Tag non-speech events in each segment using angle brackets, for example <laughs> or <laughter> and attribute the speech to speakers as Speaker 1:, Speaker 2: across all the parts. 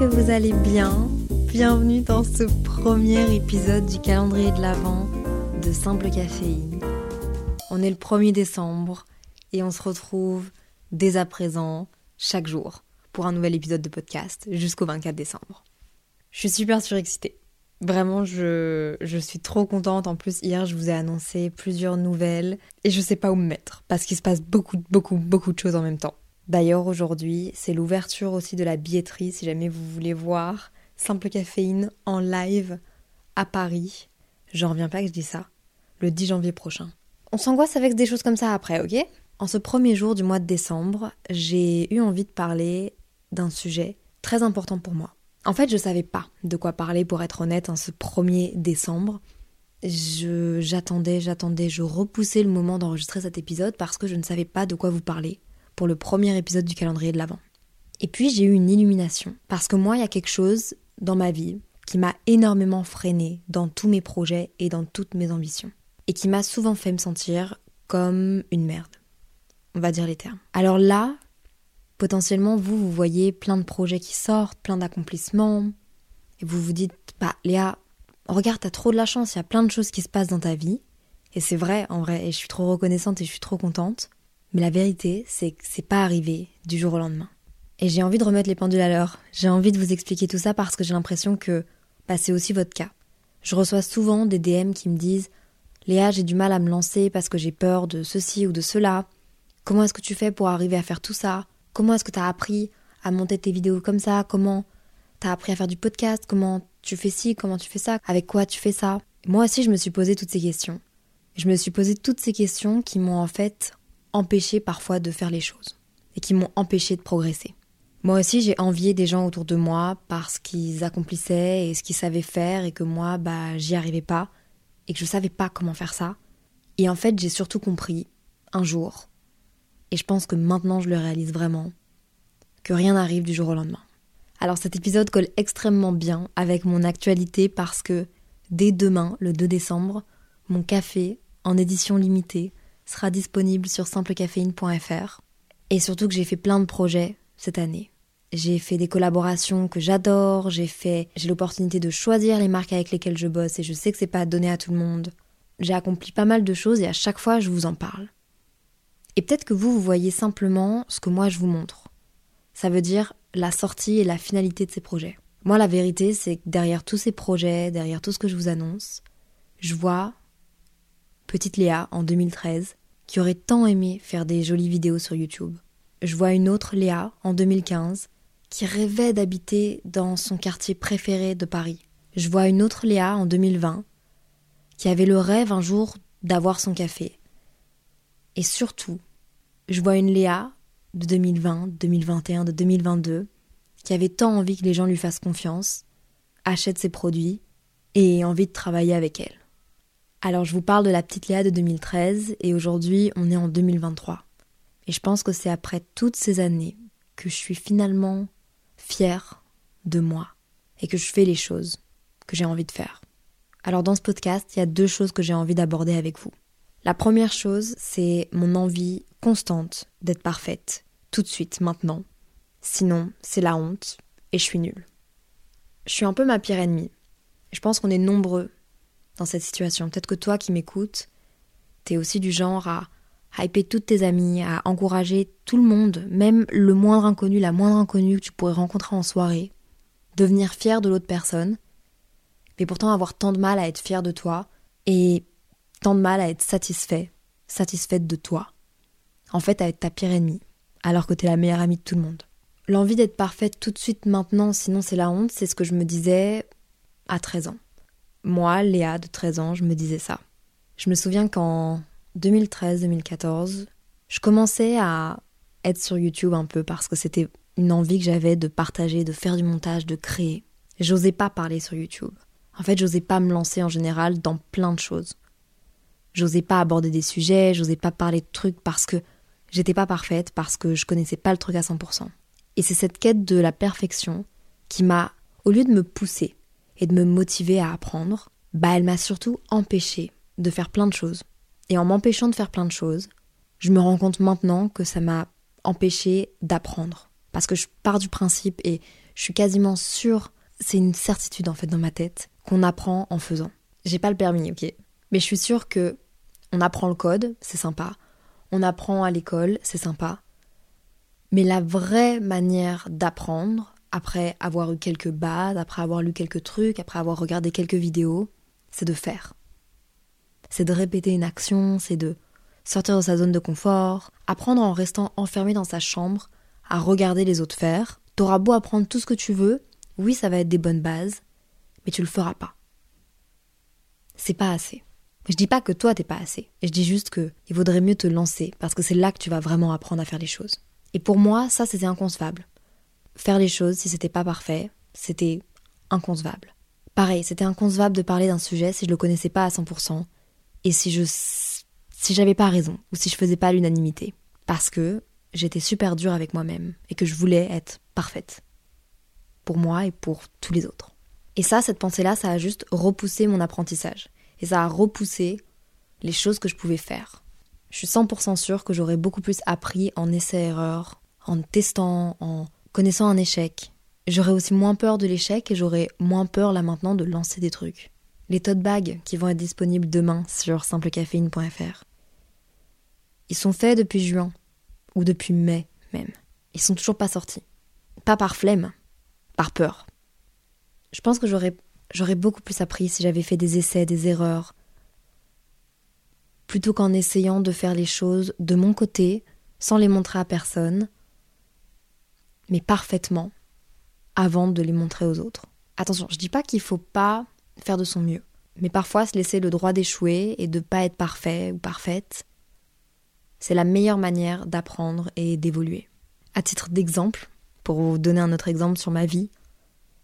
Speaker 1: Que vous allez bien. Bienvenue dans ce premier épisode du calendrier de l'Avent de Simple Caféine. On est le 1er décembre et on se retrouve dès à présent, chaque jour, pour un nouvel épisode de podcast jusqu'au 24 décembre. Je suis super surexcitée. Vraiment, je, je suis trop contente. En plus, hier, je vous ai annoncé plusieurs nouvelles et je sais pas où me mettre parce qu'il se passe beaucoup, beaucoup, beaucoup de choses en même temps. D'ailleurs, aujourd'hui, c'est l'ouverture aussi de la billetterie si jamais vous voulez voir Simple Caféine en live à Paris. J'en reviens pas que je dis ça. Le 10 janvier prochain. On s'angoisse avec des choses comme ça après, ok? En ce premier jour du mois de décembre, j'ai eu envie de parler d'un sujet très important pour moi. En fait, je savais pas de quoi parler pour être honnête en ce 1er décembre. Je, j'attendais, j'attendais, je repoussais le moment d'enregistrer cet épisode parce que je ne savais pas de quoi vous parler pour le premier épisode du calendrier de l'Avent. Et puis j'ai eu une illumination parce que moi, il y a quelque chose dans ma vie qui m'a énormément freiné dans tous mes projets et dans toutes mes ambitions. Et qui m'a souvent fait me sentir comme une merde. On va dire les termes. Alors là, potentiellement, vous, vous voyez plein de projets qui sortent, plein d'accomplissements, et vous vous dites, bah Léa, regarde, t'as trop de la chance, il y a plein de choses qui se passent dans ta vie. Et c'est vrai, en vrai, et je suis trop reconnaissante et je suis trop contente. Mais la vérité, c'est que c'est pas arrivé du jour au lendemain. Et j'ai envie de remettre les pendules à l'heure. J'ai envie de vous expliquer tout ça parce que j'ai l'impression que bah, c'est aussi votre cas. Je reçois souvent des DM qui me disent Léa, j'ai du mal à me lancer parce que j'ai peur de ceci ou de cela. Comment est-ce que tu fais pour arriver à faire tout ça? Comment est-ce que tu as appris à monter tes vidéos comme ça? Comment t'as appris à faire du podcast? Comment tu fais ci? Comment tu fais ça? Avec quoi tu fais ça Moi aussi, je me suis posé toutes ces questions. Je me suis posé toutes ces questions qui m'ont en fait empêché parfois de faire les choses et qui m'ont empêché de progresser. Moi aussi, j'ai envié des gens autour de moi parce qu'ils accomplissaient et ce qu'ils savaient faire et que moi, bah, j'y arrivais pas et que je savais pas comment faire ça. Et en fait, j'ai surtout compris un jour, et je pense que maintenant je le réalise vraiment, que rien n'arrive du jour au lendemain. Alors cet épisode colle extrêmement bien avec mon actualité parce que dès demain, le 2 décembre, mon café, en édition limitée, sera disponible sur simplecaféine.fr. Et surtout que j'ai fait plein de projets cette année. J'ai fait des collaborations que j'adore, j'ai fait, j'ai l'opportunité de choisir les marques avec lesquelles je bosse et je sais que c'est pas donné à tout le monde. J'ai accompli pas mal de choses et à chaque fois je vous en parle. Et peut-être que vous, vous voyez simplement ce que moi je vous montre. Ça veut dire la sortie et la finalité de ces projets. Moi, la vérité, c'est que derrière tous ces projets, derrière tout ce que je vous annonce, je vois petite Léa en 2013 qui aurait tant aimé faire des jolies vidéos sur YouTube. Je vois une autre Léa en 2015 qui rêvait d'habiter dans son quartier préféré de Paris. Je vois une autre Léa en 2020 qui avait le rêve un jour d'avoir son café. Et surtout, je vois une Léa de 2020, 2021, de 2022 qui avait tant envie que les gens lui fassent confiance, achètent ses produits et ait envie de travailler avec elle. Alors je vous parle de la petite Léa de 2013 et aujourd'hui on est en 2023. Et je pense que c'est après toutes ces années que je suis finalement fière de moi et que je fais les choses que j'ai envie de faire. Alors dans ce podcast, il y a deux choses que j'ai envie d'aborder avec vous. La première chose, c'est mon envie constante d'être parfaite, tout de suite, maintenant. Sinon, c'est la honte et je suis nulle. Je suis un peu ma pire ennemie. Je pense qu'on est nombreux dans cette situation. Peut-être que toi qui m'écoutes, t'es aussi du genre à hyper toutes tes amies, à encourager tout le monde, même le moindre inconnu, la moindre inconnue que tu pourrais rencontrer en soirée, devenir fier de l'autre personne, mais pourtant avoir tant de mal à être fier de toi et tant de mal à être satisfait, satisfaite de toi. En fait, à être ta pire ennemie, alors que t'es la meilleure amie de tout le monde. L'envie d'être parfaite tout de suite maintenant, sinon c'est la honte, c'est ce que je me disais à 13 ans. Moi, Léa de 13 ans, je me disais ça. Je me souviens qu'en 2013-2014, je commençais à être sur YouTube un peu parce que c'était une envie que j'avais de partager, de faire du montage, de créer. J'osais pas parler sur YouTube. En fait, j'osais pas me lancer en général dans plein de choses. J'osais pas aborder des sujets, j'osais pas parler de trucs parce que j'étais pas parfaite, parce que je connaissais pas le truc à 100%. Et c'est cette quête de la perfection qui m'a, au lieu de me pousser et de me motiver à apprendre, bah elle m'a surtout empêché de faire plein de choses. Et en m'empêchant de faire plein de choses, je me rends compte maintenant que ça m'a empêché d'apprendre. Parce que je pars du principe et je suis quasiment sûre, c'est une certitude en fait dans ma tête, qu'on apprend en faisant. J'ai pas le permis, ok Mais je suis sûre que on apprend le code, c'est sympa. On apprend à l'école, c'est sympa. Mais la vraie manière d'apprendre, après avoir eu quelques bases, après avoir lu quelques trucs, après avoir regardé quelques vidéos, c'est de faire. C'est de répéter une action, c'est de sortir de sa zone de confort, apprendre en restant enfermé dans sa chambre, à regarder les autres faire. T'auras beau apprendre tout ce que tu veux, oui, ça va être des bonnes bases, mais tu le feras pas. C'est pas assez. Je dis pas que toi t'es pas assez. Je dis juste que il vaudrait mieux te lancer parce que c'est là que tu vas vraiment apprendre à faire les choses. Et pour moi, ça c'était inconcevable. Faire les choses, si c'était pas parfait, c'était inconcevable. Pareil, c'était inconcevable de parler d'un sujet si je le connaissais pas à 100% et si je si j'avais pas raison ou si je faisais pas l'unanimité parce que j'étais super dure avec moi-même et que je voulais être parfaite pour moi et pour tous les autres. Et ça, cette pensée-là, ça a juste repoussé mon apprentissage. Et ça a repoussé les choses que je pouvais faire. Je suis 100% sûre que j'aurais beaucoup plus appris en essai-erreur, en testant, en connaissant un échec. J'aurais aussi moins peur de l'échec et j'aurais moins peur là maintenant de lancer des trucs. Les tote bags qui vont être disponibles demain sur simplecaféine.fr. Ils sont faits depuis juin, ou depuis mai même. Ils sont toujours pas sortis. Pas par flemme, par peur. Je pense que j'aurais, j'aurais beaucoup plus appris si j'avais fait des essais, des erreurs, plutôt qu'en essayant de faire les choses de mon côté, sans les montrer à personne, mais parfaitement, avant de les montrer aux autres. Attention, je dis pas qu'il faut pas faire de son mieux, mais parfois se laisser le droit d'échouer et de pas être parfait ou parfaite, c'est la meilleure manière d'apprendre et d'évoluer. À titre d'exemple, pour vous donner un autre exemple sur ma vie,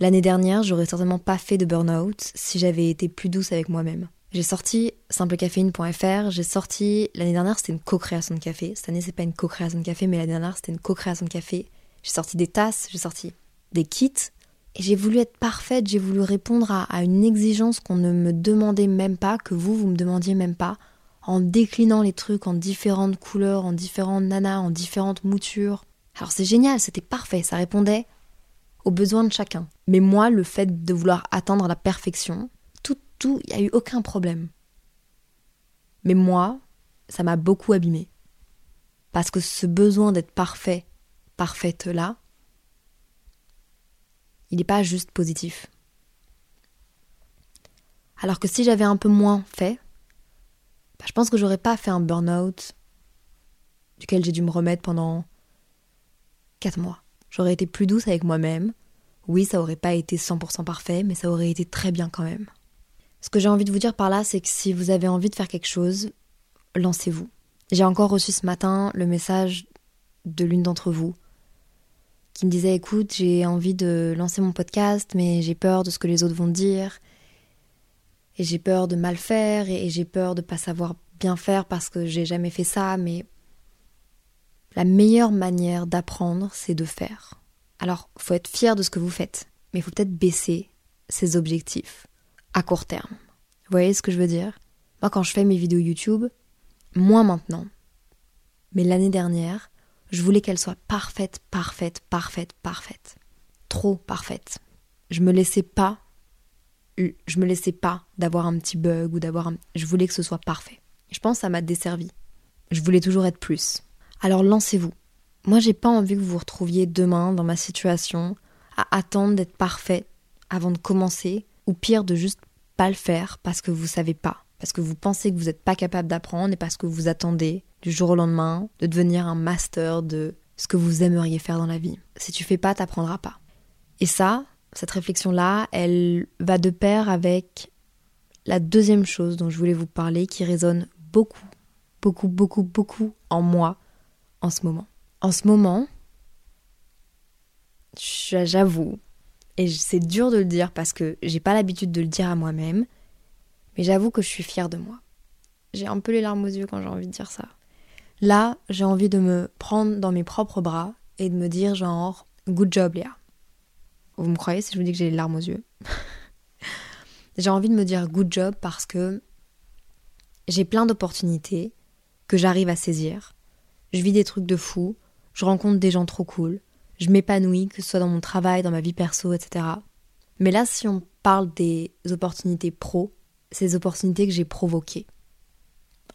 Speaker 1: l'année dernière, j'aurais certainement pas fait de burn-out si j'avais été plus douce avec moi-même. J'ai sorti simplecaféine.fr, j'ai sorti l'année dernière c'était une co-création de café. Cette année c'est pas une co-création de café, mais l'année dernière c'était une co-création de café. J'ai sorti des tasses, j'ai sorti des kits et j'ai voulu être parfaite, j'ai voulu répondre à, une exigence qu'on ne me demandait même pas, que vous vous me demandiez même pas, en déclinant les trucs en différentes couleurs, en différentes nanas, en différentes moutures. Alors c'est génial, c'était parfait, ça répondait aux besoins de chacun. Mais moi, le fait de vouloir atteindre la perfection, tout, il n'y a eu aucun problème. Mais moi, ça m'a beaucoup abîmé. Parce que ce besoin d'être parfait, parfaite là, il n'est pas juste positif. Alors que si j'avais un peu moins fait, bah, je pense que j'aurais pas fait un burn-out duquel j'ai dû me remettre pendant 4 mois. J'aurais été plus douce avec moi-même. Oui, ça aurait pas été 100% parfait, mais ça aurait été très bien quand même. Ce que j'ai envie de vous dire par là, c'est que si vous avez envie de faire quelque chose, lancez-vous. J'ai encore reçu ce matin le message de l'une d'entre vous qui me disait écoute, j'ai envie de lancer mon podcast, mais j'ai peur de ce que les autres vont dire. Et j'ai peur de mal faire et j'ai peur de pas savoir bien faire parce que j'ai jamais fait ça, mais la meilleure manière d'apprendre, c'est de faire. Alors, faut être fier de ce que vous faites, mais il faut peut-être baisser ses objectifs à court terme. Vous voyez ce que je veux dire? Moi, quand je fais mes vidéos YouTube, moins maintenant, mais l'année dernière, je voulais qu'elles soient parfaites, parfaites, parfaites, parfaites. Trop parfaites. Je me laissais pas je me laissais pas d'avoir un petit bug ou d'avoir un... je voulais que ce soit parfait. Je pense que ça m'a desservi. Je voulais toujours être plus. Alors lancez-vous. Moi, j'ai pas envie que vous vous retrouviez demain dans ma situation à attendre d'être parfait avant de commencer ou pire de juste pas le faire parce que vous savez pas, parce que vous pensez que vous n'êtes pas capable d'apprendre et parce que vous attendez du jour au lendemain de devenir un master de ce que vous aimeriez faire dans la vie. Si tu fais pas, t'apprendras pas. Et ça, cette réflexion-là, elle va de pair avec la deuxième chose dont je voulais vous parler qui résonne beaucoup, beaucoup, beaucoup, beaucoup en moi en ce moment. En ce moment, j'avoue, et c'est dur de le dire parce que j'ai pas l'habitude de le dire à moi-même, mais j'avoue que je suis fière de moi. J'ai un peu les larmes aux yeux quand j'ai envie de dire ça. Là, j'ai envie de me prendre dans mes propres bras et de me dire genre good job Léa. Vous me croyez si je vous dis que j'ai les larmes aux yeux? <laughs> J'ai envie de me dire good job parce que j'ai plein d'opportunités que j'arrive à saisir. Je vis des trucs de fou, je rencontre des gens trop cool, je m'épanouis, que ce soit dans mon travail, dans ma vie perso, etc. Mais là, si on parle des opportunités pro, ces opportunités que j'ai provoquées.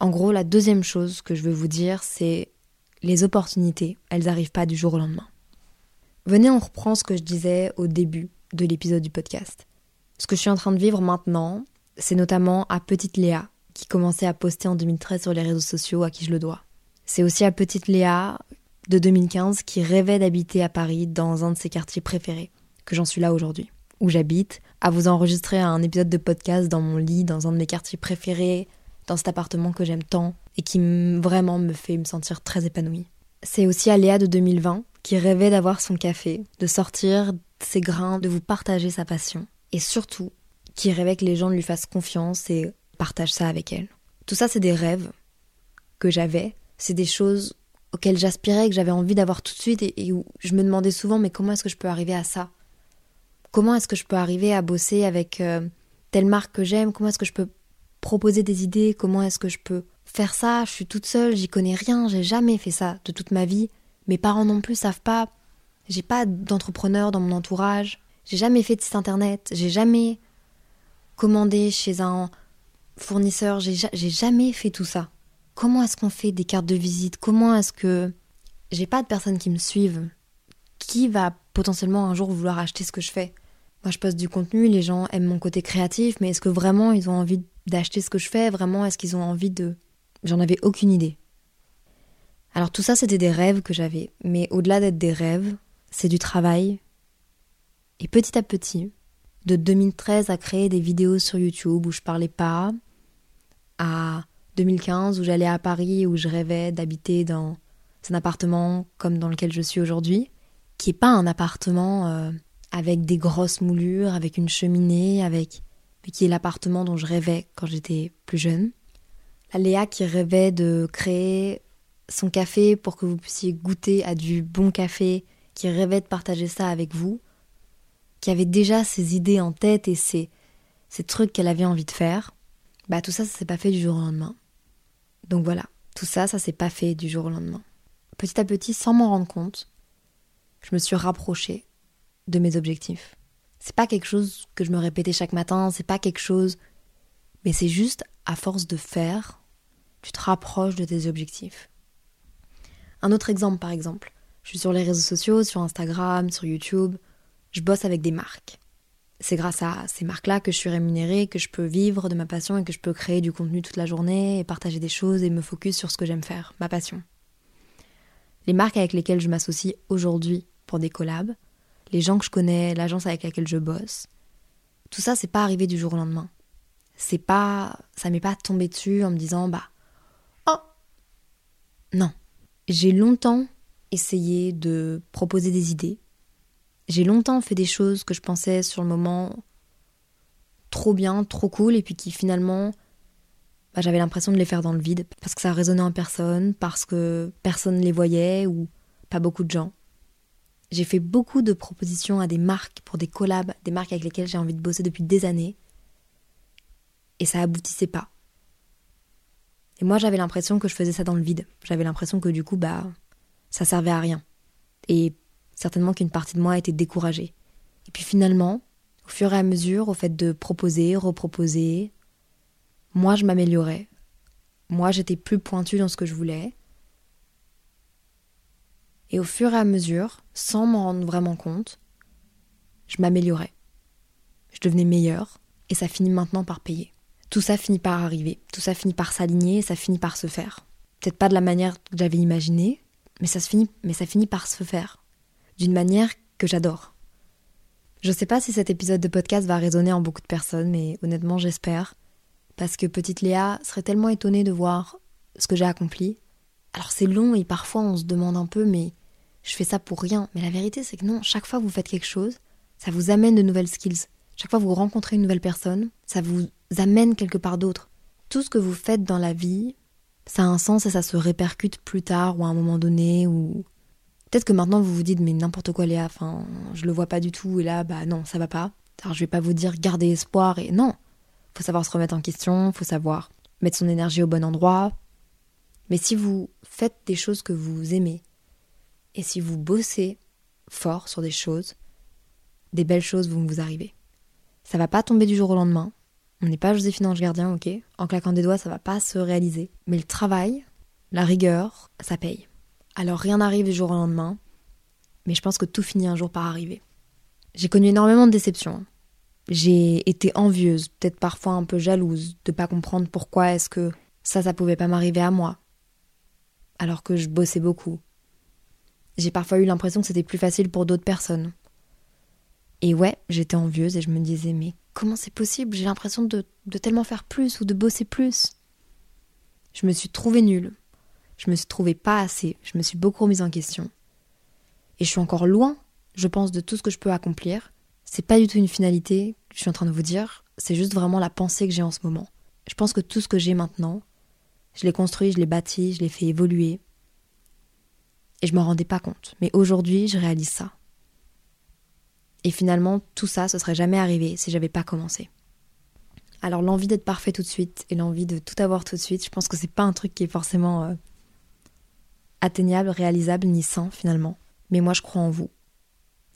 Speaker 1: En gros, la deuxième chose que je veux vous dire, c'est les opportunités, elles n'arrivent pas du jour au lendemain. Venez, on reprend ce que je disais au début de l'épisode du podcast. Ce que je suis en train de vivre maintenant, c'est notamment à Petite Léa, qui commençait à poster en 2013 sur les réseaux sociaux, à qui je le dois. C'est aussi à Petite Léa de 2015 qui rêvait d'habiter à Paris dans un de ses quartiers préférés, que j'en suis là aujourd'hui, où j'habite, à vous enregistrer un épisode de podcast dans mon lit, dans un de mes quartiers préférés, dans cet appartement que j'aime tant et qui vraiment me fait me sentir très épanouie. C'est aussi Aléa de 2020 qui rêvait d'avoir son café, de sortir ses grains, de vous partager sa passion et surtout qui rêvait que les gens lui fassent confiance et partagent ça avec elle. Tout ça, c'est des rêves que j'avais, c'est des choses auxquelles j'aspirais, que j'avais envie d'avoir tout de suite et, où je me demandais souvent mais comment est-ce que je peux arriver à ça? Comment est-ce que je peux arriver à bosser avec euh, telle marque que j'aime? Comment est-ce que je peux proposer des idées, comment est-ce que je peux faire ça, je suis toute seule, j'y connais rien, j'ai jamais fait ça de toute ma vie. Mes parents non plus savent pas. J'ai pas d'entrepreneur dans mon entourage. J'ai jamais fait de site internet. J'ai jamais commandé chez un fournisseur. J'ai jamais fait tout ça. Comment est-ce qu'on fait des cartes de visite? Comment est-ce que j'ai pas de personnes qui me suivent? Qui va potentiellement un jour vouloir acheter ce que je fais? Moi, je poste du contenu, les gens aiment mon côté créatif, mais est-ce que vraiment ils ont envie d'acheter ce que je fais? Vraiment, est-ce qu'ils ont envie de... J'en avais aucune idée. Alors tout ça, c'était des rêves que j'avais. Mais au-delà d'être des rêves, c'est du travail. Et petit à petit, de 2013 à créer des vidéos sur YouTube où je parlais pas, à 2015 où j'allais à Paris où je rêvais d'habiter dans un appartement comme dans lequel je suis aujourd'hui, qui est pas un appartement euh, avec des grosses moulures, avec une cheminée, avec qui est l'appartement dont je rêvais quand j'étais plus jeune. La Léa qui rêvait de créer son café pour que vous puissiez goûter à du bon café, qui rêvait de partager ça avec vous, qui avait déjà ses idées en tête et ses, trucs qu'elle avait envie de faire, bah tout ça, ça s'est pas fait du jour au lendemain. Donc voilà, tout ça, ça s'est pas fait du jour au lendemain. Petit à petit, sans m'en rendre compte, je me suis rapprochée de mes objectifs. C'est pas quelque chose que je me répétais chaque matin, c'est pas quelque chose. Mais c'est juste, à force de faire, tu te rapproches de tes objectifs. Un autre exemple, par exemple. Je suis sur les réseaux sociaux, sur Instagram, sur YouTube. Je bosse avec des marques. C'est grâce à ces marques-là que je suis rémunérée, que je peux vivre de ma passion et que je peux créer du contenu toute la journée et partager des choses et me focus sur ce que j'aime faire, ma passion. Les marques avec lesquelles je m'associe aujourd'hui pour des collabs, les gens que je connais, l'agence avec laquelle je bosse. Tout ça, c'est pas arrivé du jour au lendemain. C'est pas, ça m'est pas tombé dessus en me disant bah oh non. J'ai longtemps essayé de proposer des idées. J'ai longtemps fait des choses que je pensais sur le moment trop bien, trop cool, et puis qui finalement, bah, j'avais l'impression de les faire dans le vide, parce que ça résonnait en personne, parce que personne ne les voyait, ou pas beaucoup de gens. J'ai fait beaucoup de propositions à des marques pour des collabs, des marques avec lesquelles j'ai envie de bosser depuis des années. Et ça aboutissait pas. Et moi, j'avais l'impression que je faisais ça dans le vide. J'avais l'impression que du coup, bah, ça servait à rien. Et certainement qu'une partie de moi était découragée. Et puis finalement, au fur et à mesure, au fait de proposer, reproposer, moi, je m'améliorais. Moi, j'étais plus pointue dans ce que je voulais. Et au fur et à mesure, sans m'en rendre vraiment compte, je m'améliorais. Je devenais meilleure et ça finit maintenant par payer. Tout ça finit par arriver, tout ça finit par s'aligner et ça finit par se faire. Peut-être pas de la manière que j'avais imaginé, mais ça, se finit, mais ça finit par se faire. D'une manière que j'adore. Je sais pas si cet épisode de podcast va résonner en beaucoup de personnes, mais honnêtement j'espère. Parce que petite Léa serait tellement étonnée de voir ce que j'ai accompli. Alors c'est long et parfois on se demande un peu, mais je fais ça pour rien. Mais la vérité c'est que non, chaque fois que vous faites quelque chose, ça vous amène de nouvelles skills. Chaque fois que vous rencontrez une nouvelle personne, ça vous amène quelque part d'autre. Tout ce que vous faites dans la vie, ça a un sens et ça se répercute plus tard ou à un moment donné ou peut-être que maintenant vous vous dites mais n'importe quoi Léa, enfin je le vois pas du tout et là bah non ça va pas. Alors je vais pas vous dire gardez espoir et non, faut savoir se remettre en question, faut savoir mettre son énergie au bon endroit. Mais si vous faites des choses que vous aimez et si vous bossez fort sur des choses, des belles choses vont vous arriver. Ça va pas tomber du jour au lendemain, on n'est pas Joséphine Ange Gardien, ok? En claquant des doigts, ça va pas se réaliser. Mais le travail, la rigueur, ça paye. Alors rien n'arrive du jour au lendemain, mais je pense que tout finit un jour par arriver. J'ai connu énormément de déceptions. J'ai été envieuse, peut-être parfois un peu jalouse, de pas comprendre pourquoi est-ce que ça, ça pouvait pas m'arriver à moi. Alors que je bossais beaucoup. J'ai parfois eu l'impression que c'était plus facile pour d'autres personnes. Et ouais, j'étais envieuse et je me disais, mais comment c'est possible? J'ai l'impression de, tellement faire plus ou de bosser plus. Je me suis trouvée nulle. Je me suis trouvée pas assez. Je me suis beaucoup remise en question. Et je suis encore loin, je pense, de tout ce que je peux accomplir. C'est pas du tout une finalité je suis en train de vous dire. C'est juste vraiment la pensée que j'ai en ce moment. Je pense que tout ce que j'ai maintenant, je l'ai construit, je l'ai bâti, je l'ai fait évoluer. Et je m'en rendais pas compte. Mais aujourd'hui, je réalise ça. Et finalement, tout ça, ce serait jamais arrivé si j'avais pas commencé. Alors l'envie d'être parfait tout de suite et l'envie de tout avoir tout de suite, je pense que c'est pas un truc qui est forcément euh, atteignable, réalisable ni sain finalement. Mais moi je crois en vous.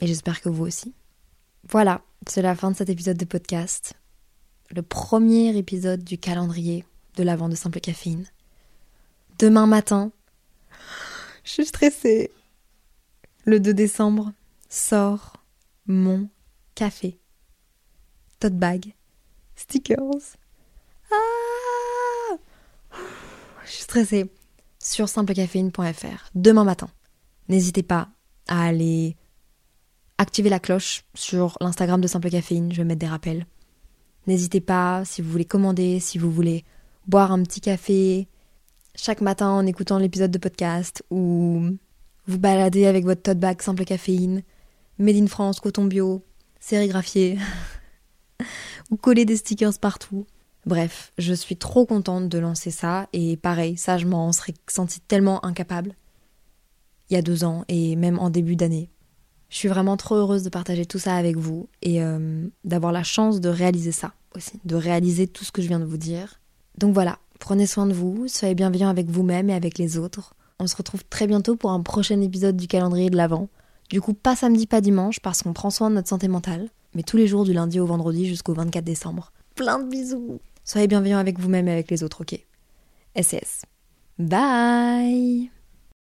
Speaker 1: Et j'espère que vous aussi. Voilà, c'est la fin de cet épisode de podcast. Le premier épisode du calendrier de l'avant de Simple Caféine. Demain matin, je suis stressée. Le 2 décembre sort mon café. Tote bag. Stickers. Ah Je suis stressée. Sur simplecaféine.fr. Demain matin. N'hésitez pas à aller activer la cloche sur l'Instagram de Simple Caféine. Je vais mettre des rappels. N'hésitez pas, si vous voulez commander, si vous voulez boire un petit café chaque matin en écoutant l'épisode de podcast ou vous balader avec votre tote bag simple caféine. Made in France, coton bio, sérigraphié, <laughs> ou coller des stickers partout. Bref, je suis trop contente de lancer ça et pareil, ça je m'en serais sentie tellement incapable il y a deux ans et même en début d'année. Je suis vraiment trop heureuse de partager tout ça avec vous et euh, d'avoir la chance de réaliser ça aussi, de réaliser tout ce que je viens de vous dire. Donc voilà, prenez soin de vous, soyez bienveillants avec vous-même et avec les autres. On se retrouve très bientôt pour un prochain épisode du calendrier de l'Avent. Du coup, pas samedi, pas dimanche, parce qu'on prend soin de notre santé mentale, mais tous les jours du lundi au vendredi jusqu'au 24 décembre. Plein de bisous Soyez bienveillants avec vous-même et avec les autres, ok? SES. Bye